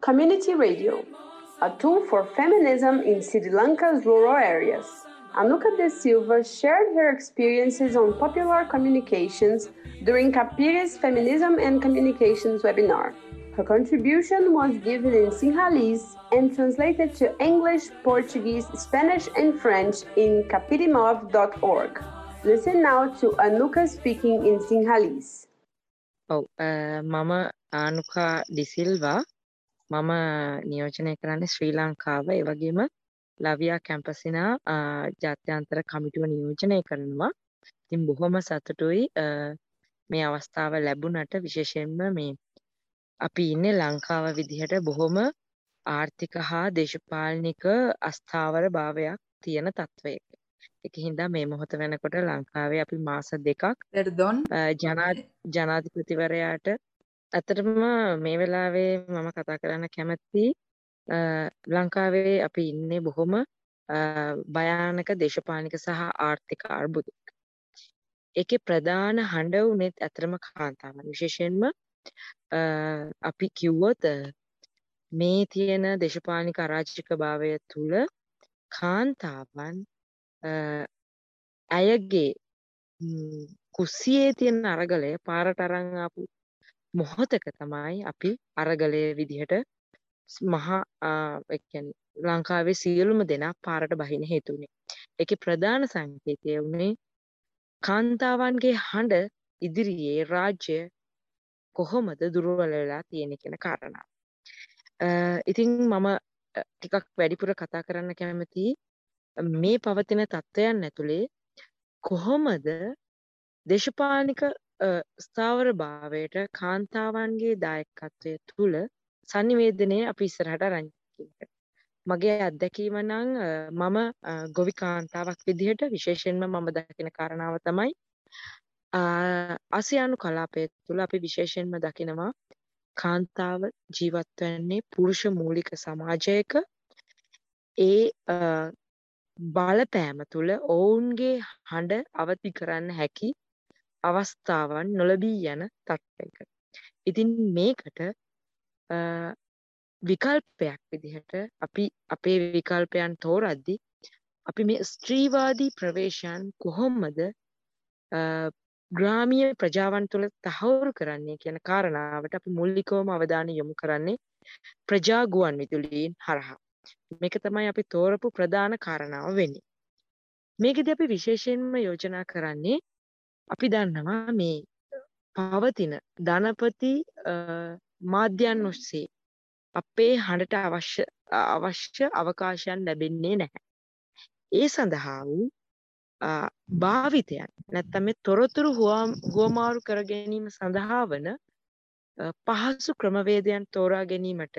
Community Radio, a tool for feminism in Sri Lanka's rural areas. Anuka de Silva shared her experiences on popular communications during Capire's Feminism and Communications webinar. Her contribution was given in Sinhalese and translated to English, Portuguese, Spanish, and French in capirimov.org. Listen now to Anuka speaking in Sinhalese. ඔව් මම ආනුකා ඩිසිල්වා මම නියෝජනය කරන්නේ ශ්‍රී ලංකාව ඒ වගේම ලවියා කැම්පසිනා ජාත්‍යන්තර කමිටුව නියෝජනය කරනවා ඉතින් බොහොම සතුටුයි මේ අවස්ථාව ලැබුණට විශේෂයෙන්ම මේ අපි ඉන්නේ ලංකාව විදිහට බොහොම ආර්ථික හා දේශපාලනික අස්ථාවර භාවයක් තියෙන තත්ත්වයක එක හින්දා මේ මොහොත වෙනකොට ලංකාවේ අපි මාස දෙකක් ජනාධිපතිවරයාට ඇත්තටම මේ වෙලාවේ මම කතා කරන්න කැමති ලංකාවේ අපි ඉන්නේ බොහොම භයානක දේශපාලනික සහ ආර්ථික අර්බුදයක. ඒකේ ප්‍රධාන හඬ වුණෙත් ඇත්තටම කාන්තාවන්. විශේෂයෙන්ම අපි කිව්වොත් මේ තියෙන දේශපාලනික අරාජිකභාවය තුළ කාන්තාවන් ඇයගේ කුස්සියේ තියෙන අරගලය පාරට අරන් ආපු මොහොතක තමයි අපි අරගලය විදිහට මහා ඒ කියන්නේ ලංකාවේ සියලුම දෙනා පාරට බහින හේතු වුණේ. ඒකේ ප්‍රධාන සංකේතය වුණේ කාන්තාවන්ගේ හඬ ඉදිරියේ රාජ්‍ය කොහොමද දුර්වල වෙලා තියෙන්නේ කියන කාරණාව. ඉතින් මම ටිකක් වැඩිපුර කතා කරන්න කැමතියි මේ පවතින තත්ත්වයන් ඇතුළේ කොහොමද දේශපාලනික ස්ථාවර භාවයට කාන්තාවන්ගේ දායකත්වය තුළ සන්නිවේදනය අපි ඉස්සරහට අරන් මගේ අත්දැකීම නම් මම ගොවි කාන්තාවක් විදිහට විශේෂයෙන්ම මම දකින කාරණාව තමයි ආසියානු කලාපය තුළ අපි විශේෂයෙන්ම දකිනවා කාන්තාව ජීවත් වෙන්නේ පුරුෂ මූලික සමාජයක. ඒ බලපෑම තුළ ඔවුන්ගේ හඬ අවදි කරන්න හැකි අවස්ථාවන් නොලබී යන තත්ත්වයක. ඉතින් මේකට විකල්පයක් විදිහට අපි අපේ විකල්පයන් තෝරද්දි අපි මේ ස්ත්‍රීවාදී ප්‍රවේශයන් කොහොමද ග්‍රාමීය ප්‍රජාවන් තුළ තහවුරු කරන්නේ කියන කාරණාවට අපි මුල්ලිකවම අවධානය යොමු කරන්නේ ප්‍රජා ගුවන් විදුලීන් හරහා. මේක තමයි අපි තෝරපු ප්‍රධාන කාරණාව වෙන්නේ. මේකෙදි අපි විශේෂයෙන්ම යෝජනා කරන්නේ අපි දන්නවා මේ පවතින ධනපති මාධ්‍යයන් ඔස්සේ අපේ හඬට අවශ්‍ය අවශ්‍ය අවකාශයන් ලැබෙන්නේ නැහැ. ඒ සඳහා වූ භාවිතයන් නැත්තම් මේ තොරතුරු හුවමාරු කර ගැනීම සඳහා වන පහසු ක්‍රමවේදයන් තෝරා ගැනීමට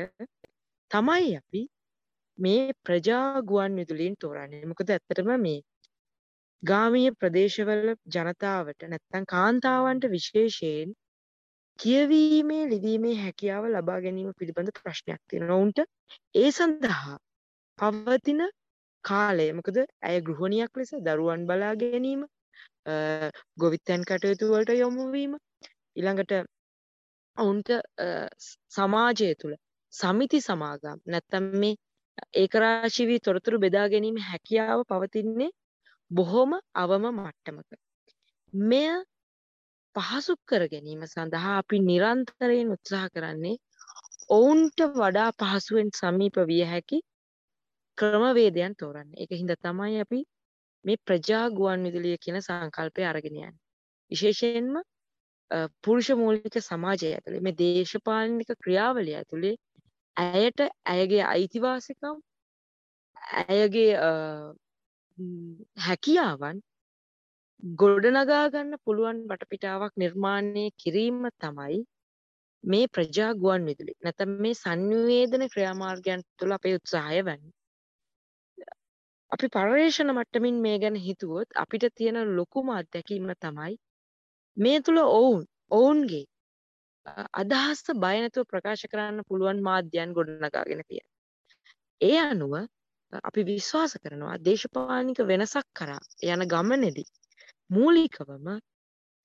තමයි අපි මේ ප්‍රජා ගුවන් විදුලීන් තෝරන්නේ. මොකද ඇත්තටම මේ ගාමීය ප්‍රදේශවල ජනතාවට නැත්තම් කාන්තාවන්ට විශේෂයෙන් කියවීමේ ලිවීමේ හැකියාව ලබා ගැනීම පිළිබඳ ප්‍රශ්නයක් තියෙනවා. ඔවුන්ට ඒ සඳහා පවතින කාලය මොකද ඇය ගෘහණියක් ලෙස දරුවන් බලා ගැනීම ගොවිතැන් කටයුතු වලට යොමු වීම ඊළඟට ඔවුන්ට සමාජය තුළ සමිති සමාගම් නැත්තම් මේ ඒකරාශී වී තොරතුරු බෙදා ගැනීම හැකියාව පවතින්නේ බොහොම අවම මට්ටමක. මෙය පහසු කර ගැනීම සඳහා අපි නිරන්තරයෙන් උත්සාහ කරන්නේ ඔවුන්ට වඩා පහසුවෙන් සමීප විය හැකි ක්‍රමවේදයන් තෝරන්න. ඒක හින්දා තමයි අපි මේ ප්‍රජා ගුවන් විදුලිය කියන සංකල්පය අරගෙන යන්නේ. විශේෂයෙන්ම පුරුෂ මූලික සමාජය ඇතුලේ මේ දේශපාලනික ක්‍රියාවලිය ඇතුලේ ඇයට ඇයගේ අයිතිවාසිකම් ඇයගේ හැකියාවන් ගොඩනගා ගන්න පුළුවන් වටපිටාවක් නිර්මාණය කිරීම තමයි මේ ප්‍රජා ගුවන් විදුලි නැත්නම් මේ සංනිවේදන ක්‍රියාමාර්ගයන් තුළ අපේ උත්සාහය වෙන්නේ. අපි පර්යේෂණ මට්ටමින් මේ ගැන හිතුවොත් අපිට තියෙන ලොකුම අත්දැකීම තමයි මේ තුළ ඔවුන් ඔවුන්ගේ අදහස් බය නැතුව ප්‍රකාශ කරන්න පුළුවන් මාධ්‍යයන් ගොඩනගාගෙන තියෙන. ඒ අනුව අපි විශ්වාස කරනවා දේශපාලනික වෙනසක් කරා යන ගමනේදී මූලිකවම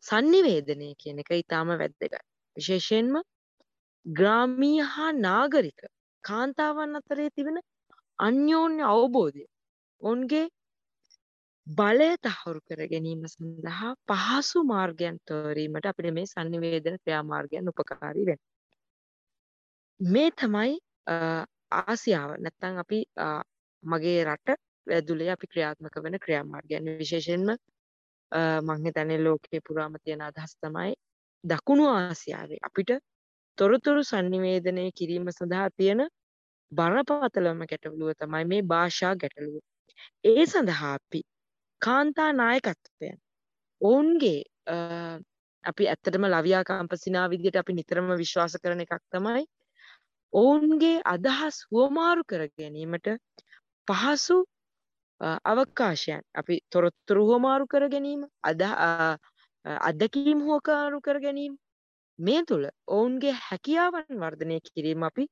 සන්නිවේදනය කියන එක ඉතාම වැද්දගත්. විශේෂයෙන්ම ග්‍රාමීය හා නාගරික කාන්තාවන් අතරේ තිබෙන අන්‍යෝන්‍ය අවබෝධය ඔවුන්ගේ බලය තහවුරු කර ගැනීම සඳහා පහසු මාර්ගයන් තෝරීමට අපිට මේ සන්නිවේදන ක්‍රියාමාර්ගයන් උපකාරී වෙන. මේ තමයි ආසියාව නැත්තං අපි මගේ රට වැදුලේ අපි ක්‍රියාත්මක වන ක්‍රියාමාර්ගයන් විශේෂෙන්ම මංහිතනේ ලෝකයේ පුරාම තියෙන අදහස් තමයි දකුණු ආසියාවේ අපිට තොරතුරු සන්නිවේදනය කිරීම සඳහා තියෙන බරපතලම ගැටලුව තමයි මේ භාෂා ගැටලුව. ඒ සඳහා අපි කාන්තා නායකත්වයන් ඔවුන්ගේ අපි ඇත්තටම ලවියා කම්පසිනා විදියට අපි නිතරම විශ්වාස කරන එකක් තමයි ඔවුන්ගේ අදහස් හුවමාරු කර ගැනීමට පහසු අවකාශයන් අපි තොරොත්තුරු හුවමාරු කර ගැනීම අද අදකීම් හෝකාරු කර ගැනීම මේ තුළ ඔවුන්ගේ හැකියාවන් වර්ධනය කිරීම අපි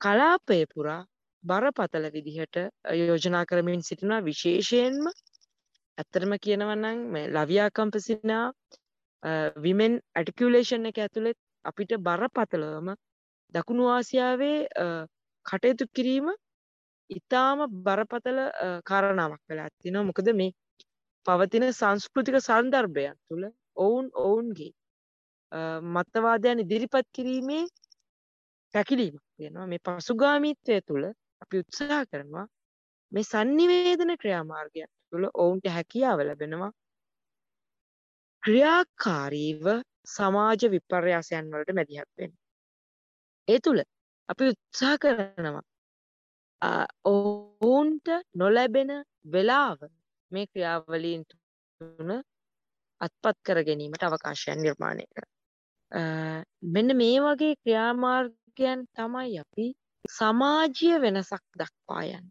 කලාපය පුරා බරපතල විදිහට යෝජනා කරමින් සිටිනවා. විශේෂයෙන්ම ඇත්තරම කියනවන්නම් මේ ලවියා කම්පසිනා විමෙන් ඇටිකුලේෂන් එක ඇතුළෙත් අපිට බරපතලවම දකුණු ආසියාවේ කටයුතු කිරීම ඉතාම බරපතල කාරණාවක් වෙලා ඇතිනවා මොකද මේ පවතින සංස්කෘතික සන්දර්භයන් තුළ ඔවුන් ඔවුන්ගේ මත්තවාදයන් ඉදිරිපත් කිරීමේ පැකිලීමක් තියෙනවා. මේ පසුගාමීත්වය තුළ අපි උත්සාහ කරනවා මේ සන්නිවේදන ක්‍රියාමාර්ගයන් තුළ ඔවුන්ට හැකියාව ලැබෙනවා ක්‍රියාකාරීව සමාජ විපර්යාසයන් වලට මැදිහත් වෙන්න. ඒ තුළ අපි උත්සාහ කරනවා ඔවුන්ට නොලැබෙන වෙලාව මේ ක්‍රියාවලීන් තුන අත්පත් කර ගැනීමට අවකාශයන් නිර්මාණය කර. මෙන්න මේ වගේ ක්‍රියාමාර්ගයන් තමයි අපි සමාජීය වෙනසක් දක්වා යන්න.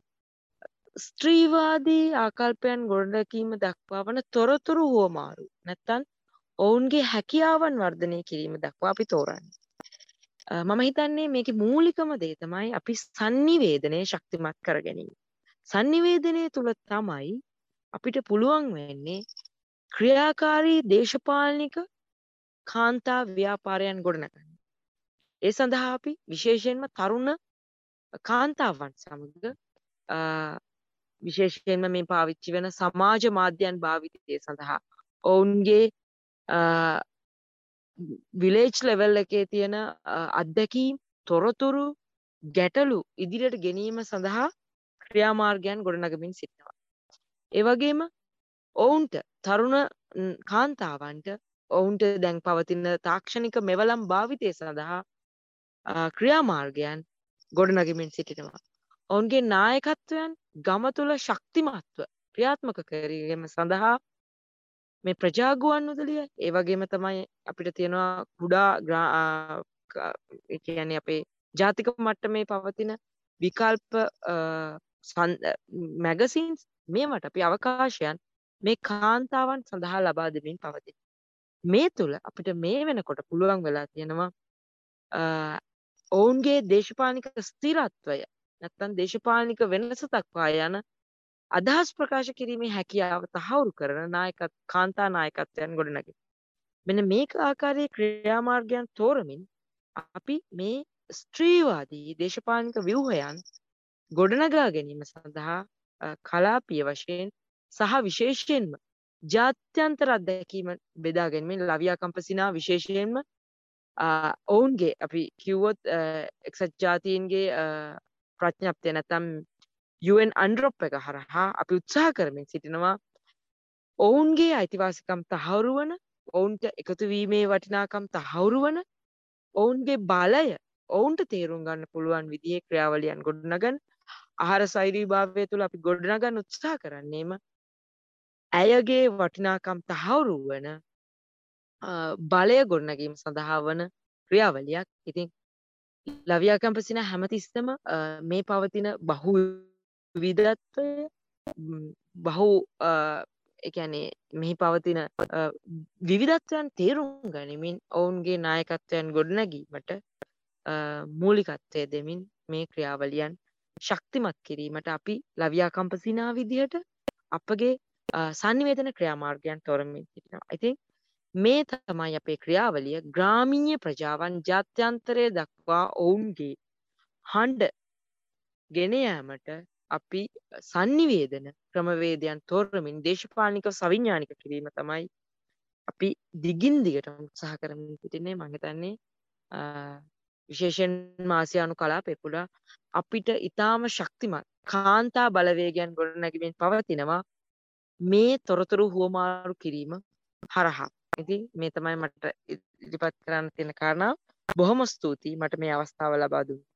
ස්ත්‍රීවාදී ආකල්පයන් ගොඩනැගීම දක්වා වන තොරතුරු හුවමාරු නැත්තම් ඔවුන්ගේ හැකියාවන් වර්ධනය කිරීම දක්වා අපි තෝරන්නේ. මම හිතන්නේ මේකේ මූලිකම දේ තමයි අපි sannivedanaya ශක්තිමත් කර ගැනීම. sannivedanaya තුල තමයි අපිට පුළුවන් වෙන්නේ ක්‍රියාකාරී දේශපාලනික කාන්තා ව්‍යාපාරයන් ගොඩනගන්න. ඒ සඳහා අපි විශේෂයෙන්ම තරුණ කාන්තාවන් සමග විශේෂයෙන්ම මේ පාවිච්චි වෙන සමාජ මාධ්‍යයන් භාවිතය සඳහා ඔවුන්ගේ විලේජ් ලෙවල් එකේ තියෙන අත්දැකීම් තොරතුරු ගැටලු ඉදිරියට ගෙනීම සඳහා ක්‍රියාමාර්ගයන් ගොඩනගමින් සිටිනවා. ඒ වගේම ඔවුන්ට තරුණ කාන්තාවන්ට ඔවුන්ට දැන් පවතින තාක්ෂණික මෙවලම් භාවිතය සඳහා ක්‍රියාමාර්ගයන් ගොඩනගමින් සිටිනවා. ඔවුන්ගේ නායකත්වයන් ගම තුළ ශක්තිමත්ව ක්‍රියාත්මක කිරීම සඳහා මේ ප්‍රජාගුවන් උදලිය ඒ වගේම තමයි අපිට තියෙනවා කුඩා කියන්නේ අපේ ජාතික මට්ටමේ පවතින විකල්ප මැගසින්ස් මේවට අපි අවකාශයන් මේ කාන්තාවන් සඳහා ලබා දෙමින් පවතින. මේ තුළ අපිට මේ වෙනකොට පුළුවන් වෙලා තියෙනවා ඔවුන්ගේ දේශපාලනික ස්ථිරත්වය නැත්තම් දේශපාලනික වෙනස දක්වා යන අදහස් ප්‍රකාශ කිරීමේ හැකියාව තහවුරු කරන නායකත් කාන්තා නායකත්වයන් ගොඩනැගේ. මෙන්න මේක ආකාරයේ ක්‍රියාමාර්ගයන් තෝරමින් අපි මේ ස්ත්‍රීවාදී දේශපාලනික ව්‍යුහයන් ගොඩනගා ගැනීම සඳහා කලාපීය වශයෙන් සහ විශේෂයෙන්ම ජාත්‍යන්තර අත්දැකීම බෙදා ගැනීමෙන් ලවියා කම්පසිනා විශේෂයෙන්ම ඔවුන්ගේ අපි කිව්වොත් එක්සත් ජාතීන්ගේ ප්‍රඥප්තිය නැතම් UN අන්ඩ්‍රොප් එක හරහා අපි උත්සාහ කරමින් සිටිනවා. ඔවුන්ගේ අයිතිවාසිකම් තහවුරු වන ඔවුන්ට එකතු වීමේ වටිනාකම් තහවුරු වන ඔවුන්ගේ බලය ඔවුන්ට තේරුම් ගන්න පුළුවන් විදිහේ ක්‍රියාවලියන් ගොඩනගන් ආහාර සෛරී භාවය තුළ අපි ගොඩනගන්න උත්සාහ කරන්නේම ඇයගේ වටිනාකම් තහවුරු වන බලය ගොඩනැගීම සඳහා වන ක්‍රියාවලියක්. ඉතින් ලවියා කැම්පසින හැමතිස්සම මේ පවතින බහු විදත්වය බහු එකැනේ මෙහි පවතින විවිධත්වයන් තේරුම් ගනිමින් ඔවුන්ගේ නායකත්වයන් ගොඩනැගීමට මූලිකත්වය දෙමින් මේ ක්‍රියාවලියන් ශක්තිමත් කිරීමට අපි ලවියා කම්පසිනා විදිහට අපගේ සන්නිවේදන ක්‍රියාමාර්ගයන් තොරමින් සිටිනවා. ඉතින් මේ තමයි අපේ ක්‍රියාවලිය ග්‍රාමීය ප්‍රජාවන් ජාත්‍යන්තරය දක්වා ඔවුන්ගේ හඬ ගෙන යාමට අපි sannivedana ක්‍රමවේදයන් තෝරමින් දේශපාලනික සවිඥානික කිරීම තමයි අපි දිගින් දිගටම උත්සාහ කරමින් සිටින්නේ මම හිතන්නේ විශේෂයෙන් ආසියානු කලාපය පුරා අපිට ඊටාම ශක්තිමත් කාන්තා බලවේගයන් ගොඩනැගෙමින් පවතිනවා මේ තොරතුරු හුවමාරු කිරීම හරහා. ඉතින් මේ තමයි මට ඉදිරිපත් කරන්න තියෙන කාරණාව. බොහොම ස්තුතියි මට මේ අවස්ථාව ලබා දුන්න